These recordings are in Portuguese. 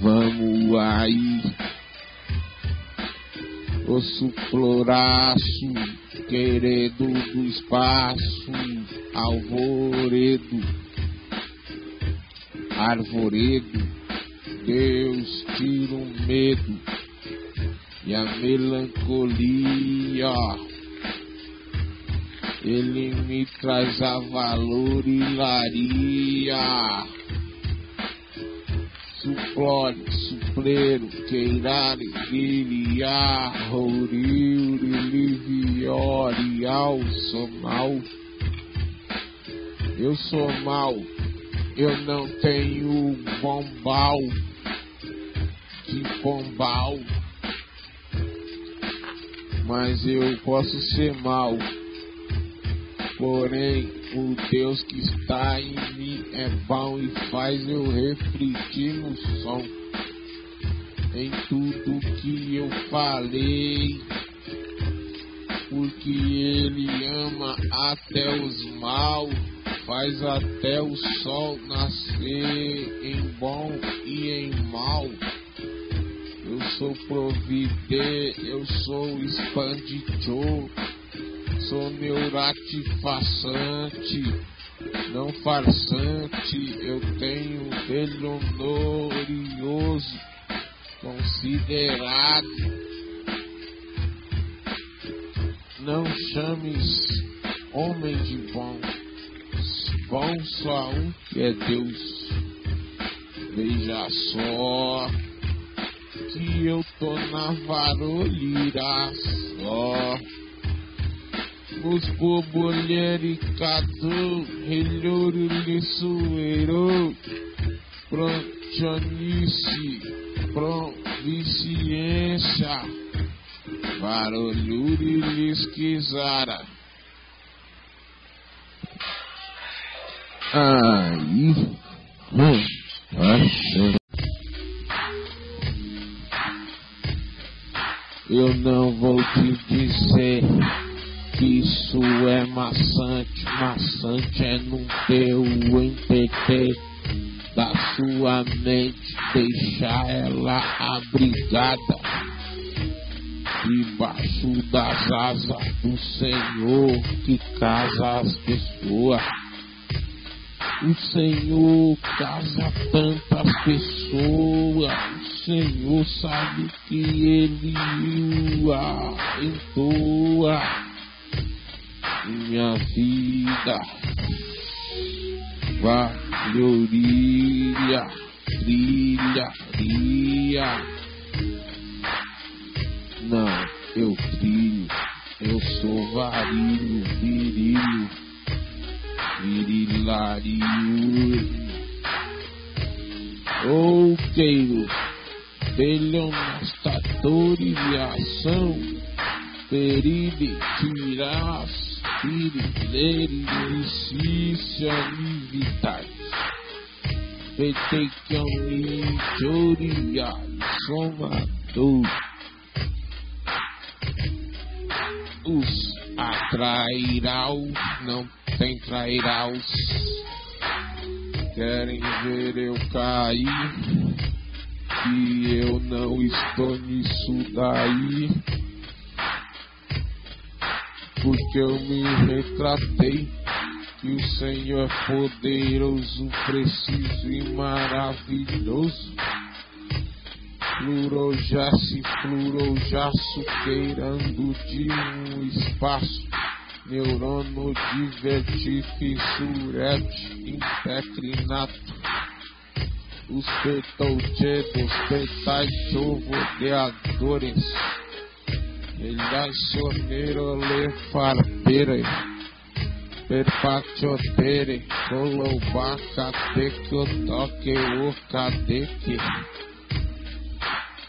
Vamos aí, osso floraço, querido do espaço, alvoredo, arvoredo, Deus tira o medo e a melancolia. Ele me traz a valor e laria. Suplore, supleiro, queirar, guiriar, rouriu, liviorial, sou mal. Eu sou mal, eu não tenho bombal, que bombal, mas eu posso ser mal. Porém, o Deus que está em mim é bom e faz eu refletir no som. Em tudo que eu falei, porque Ele ama até os mal, faz até o sol nascer em bom e em mal. Eu sou providê, eu sou expandidor sou neuratifaçante, não farsante, eu tenho belo glorioso, considerado. Não chames homem de bom, bom só um que é Deus. Veja só que eu tô na varolira só os bobolhericado, relhoro lissueiro, prontionice, proficiência, barulho lisquizara. Aí. Eu não vou te dizer que isso é maçante, maçante é não ter o entender da sua mente, deixar ela abrigada debaixo das asas do Senhor que casa as pessoas. O Senhor casa tantas pessoas. O Senhor sabe que Ele a entoa minha vida valioria, trilharia. Não, eu trilho, eu sou varilho, virilho, virilario. Ou queiro, delionastador e ação, peride, tiras Delícia vital. Petequioni Choria Somador. Os atrairão, não tem trairãos. Querem ver eu cair, que eu não estou nisso daí porque eu me retratei que o Senhor é poderoso, preciso e maravilhoso. Flurojace, flurojaço, queirando de um espaço. Neurono divertife, surete, impecrinato. Os petouchedos, petais, chovodeadores Ilacionero le farpere, per faccio tere, solo bacca tecchio toque o cadeque.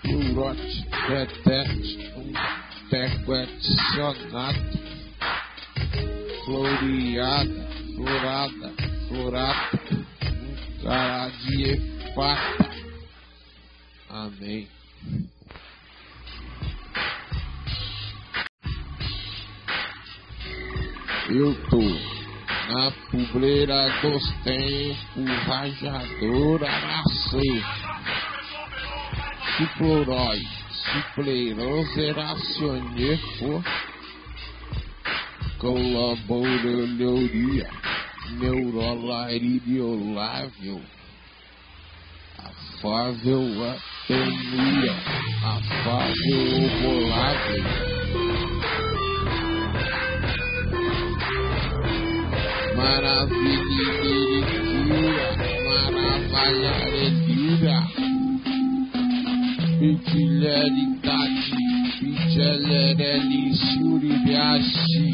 Plurote, detete, um teco adicionado, floreada, florada, florata, um cara de. Amém. Eu tô na pobreira dos tempos, rajadora nasceu. suploroi, supleroseracioner por colaboraria neurolaridiolável, afável atonia, afável obolável. Maravilha, maravilha, Pitilheridade, Pitilhereli, Suribiashi,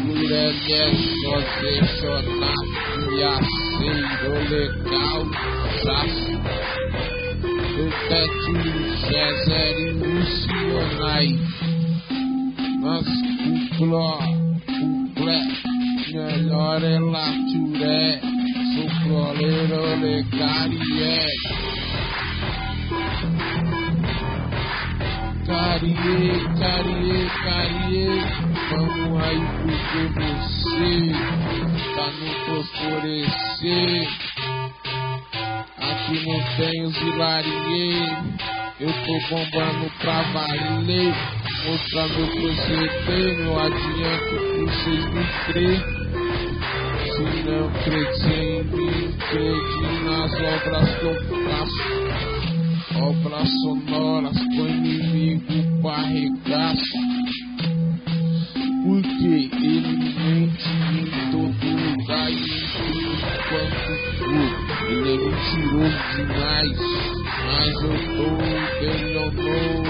Plurelesco, Deixonato, Yaceiro, Legal, Saço, Tetetil, Cesare, Lucionai, Mas Cucló, Cuclé, Melhor é Laturé, Sucroleiro, Legarié, Carie, carie, carie, vamos aí porque você tá no fosforecer. Aqui não tem os hilarie, eu tô bombando pra valer. Mostrar meu proceder, meu adianto que vocês me crê. Se não crede crede nas obras eu faço obras sonoras com inimigo barregaço. Porque ele mente em todo lugar e tudo quanto for. Ele é mentiroso demais, mas eu tô delionou,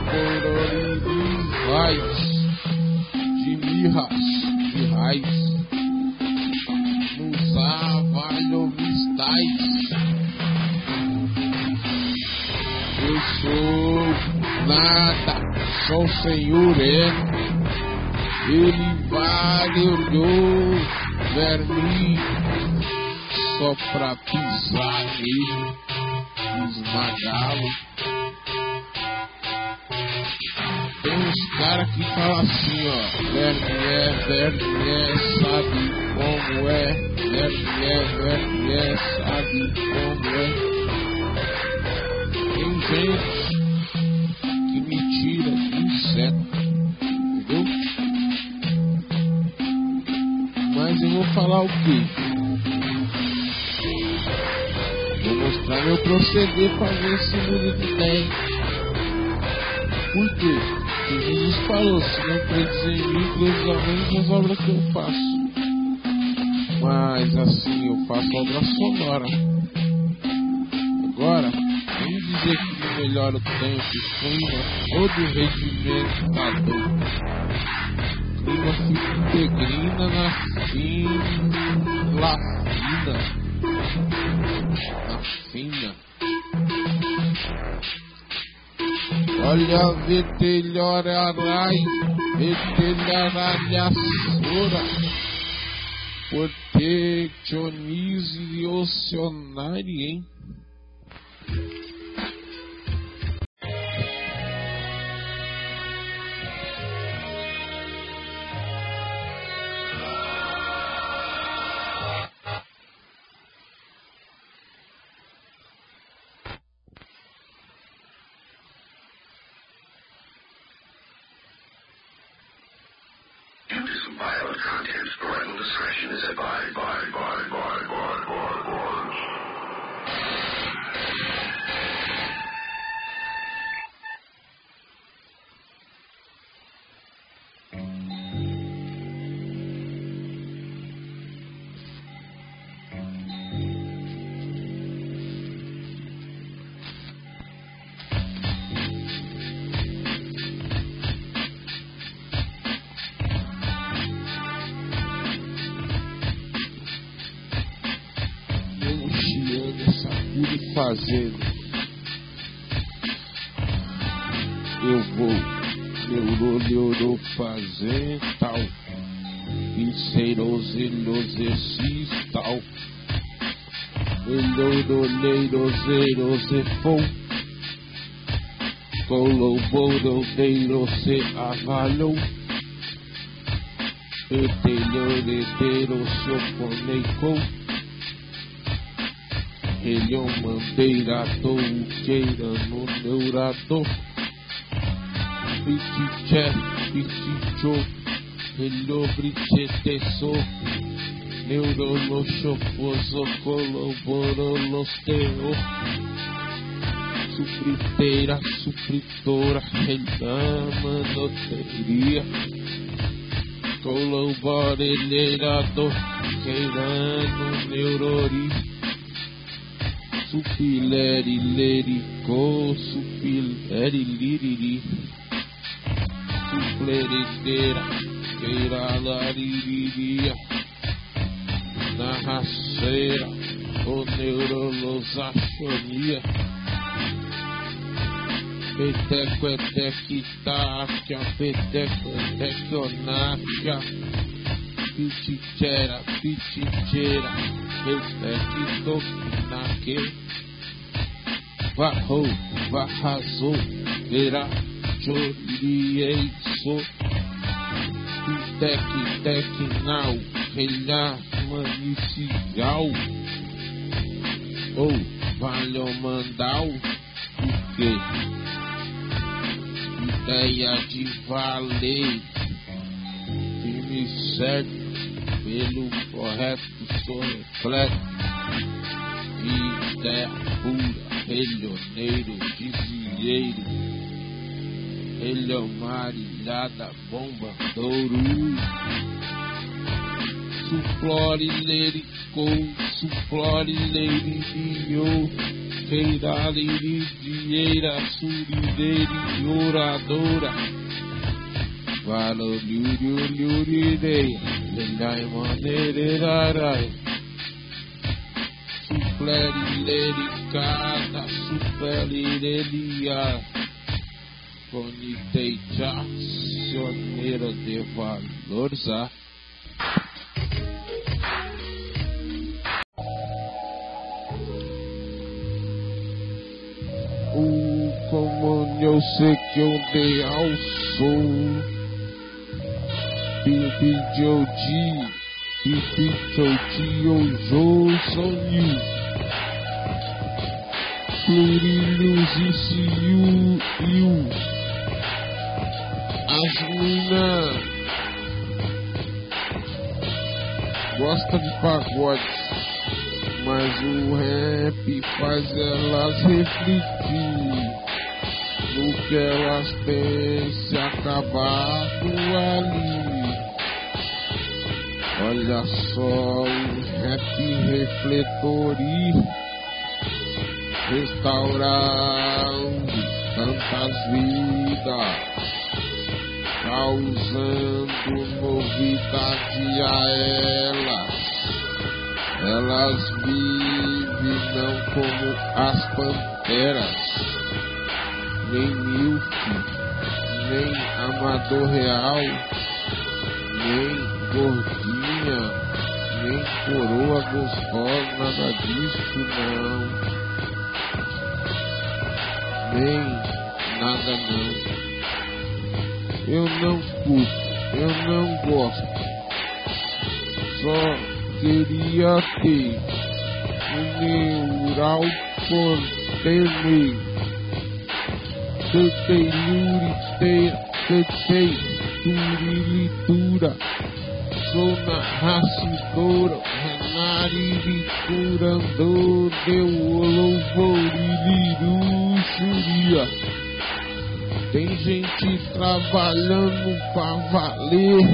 colaborando em raiz, de mirras, de raiz. Avalhovistais. Eu sou nada, sou o Senhor, é. Ele valeu verme só pra pisar nele, esmagá-lo. Tem uns caras que falam assim, ó, verme é, verme é, sabe como é, verme é, verme é, sabe como é tem gente que me tira do inseto, entendeu? Mas eu vou falar o quê? Vou mostrar meu proceder pra ver se muda de ideia. Por quê? Porque Jesus falou, se não credes em mim, credes ao menos nas obras que eu faço. Mas assim, eu faço obra sonora. Agora, vamos dizer que me melhora o tempo, o clima, todo o regimento tá doido. O clima fica integrina na fina, fina, na fina. Olha, vetelhorarai, vetelharalhaçora, protecionise ocionari, hein? Content, parental discretion is advised. Bye, bye, fazendo. Eu vou, neurolhorou fazendo tal. Inseirozilozessis tal. Eloroleirozerozefou. Coloborodeiro se avalhou. Etelhoreteiro se oponecou. ele é um mandeirador, queira no neurador. Pitiché, pitichô, ele obricheteçou. Neurolochofoso, colaborolosteo. Supriteira, supritora, relama, noteria. Colaboreleirador, queirando, neurori. Supileri, lerico, supileri, liriri. Supleredeira, queira, laririria. Na raceira, o neurolosachonia. Peteco, etequitáfia, peteco, etequionáfia. Pitichera, piticheira, etequitonaque. Varrou, varrazou, verá, chorieiço. Pitec, tecnal, relhá, manicial. Ou, valeu mandal, o quê? ideia de valer, firme certo, pelo correto reflexo, ideia pura, relhoneiro, desvieiro, relhomarilhada, bomba, douro, suplore, lericou, suplore, leririo, feiralirigieira, surideira, oradora. Valoriuriuriurirei, lelai maneirarai. Supleriricada, superirelia. Coniteja, sioneira de valorza. O comando eu sei que eu dei ao sou. Bibi Jodi, Bibi Jodi, Ojo, Sonyu. Florilhos e Siu, Iu. As mina gosta de pagode, mas o rap faz elas refletir no que elas têm se acabado ali. Olha só o rap refletori restaurando tantas vidas, causando novidade a elas. Elas vivem não como as panteras, nem milf, nem amador real, nem gordinha, nem coroa gostosa, nada disso não. Nem nada não. Eu não curto, eu não gosto. Só queria ter um neural contene. Tetei, luri, tetei, turilitura. Sou na racidora, renari, curandor, deu louvoriliru, churia. Tem gente trabalhando pra valer.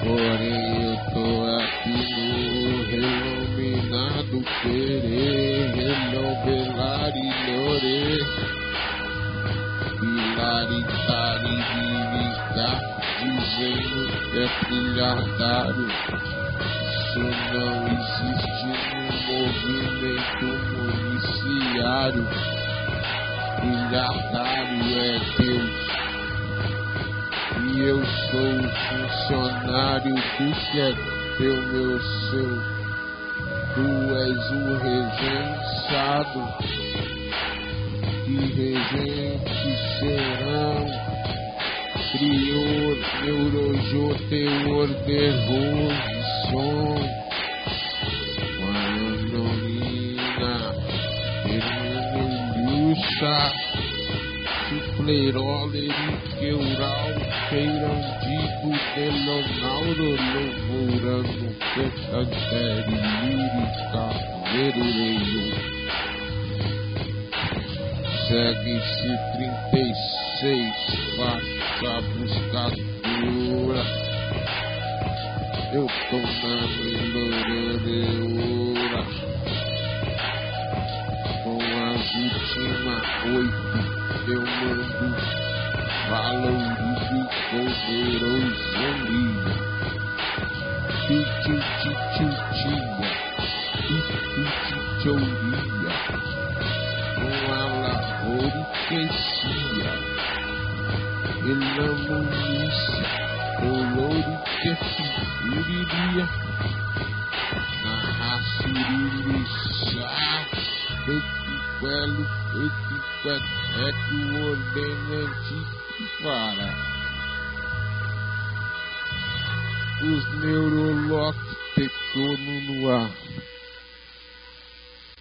Porém eu tô aqui no renominado querer, renovelari, lore. Pilaritari, virica, dizendo que é trilhardário. Isso não existe no movimento municiário. Trilhardário é Deus e eu sou o funcionário do que é teu, meu seu. Tu és o regenciado, e regentes serão. Prior, neurojô, teor, terror e som. Malandrolina, hermanilhucha, suflerol, eriqueural, feirandito, telonauro, louvorando, fechadeiro, lírica, verureiro. Segue-se 36, faixa buscadora. Eu tô na melhoreura. Com as últimas oito, eu mando valorize poderosaria. Tititititia, titititioria. Com Na raçuriça, etiquelo, etiqueteco, ordenante, para. Os neurolóquicos no ar.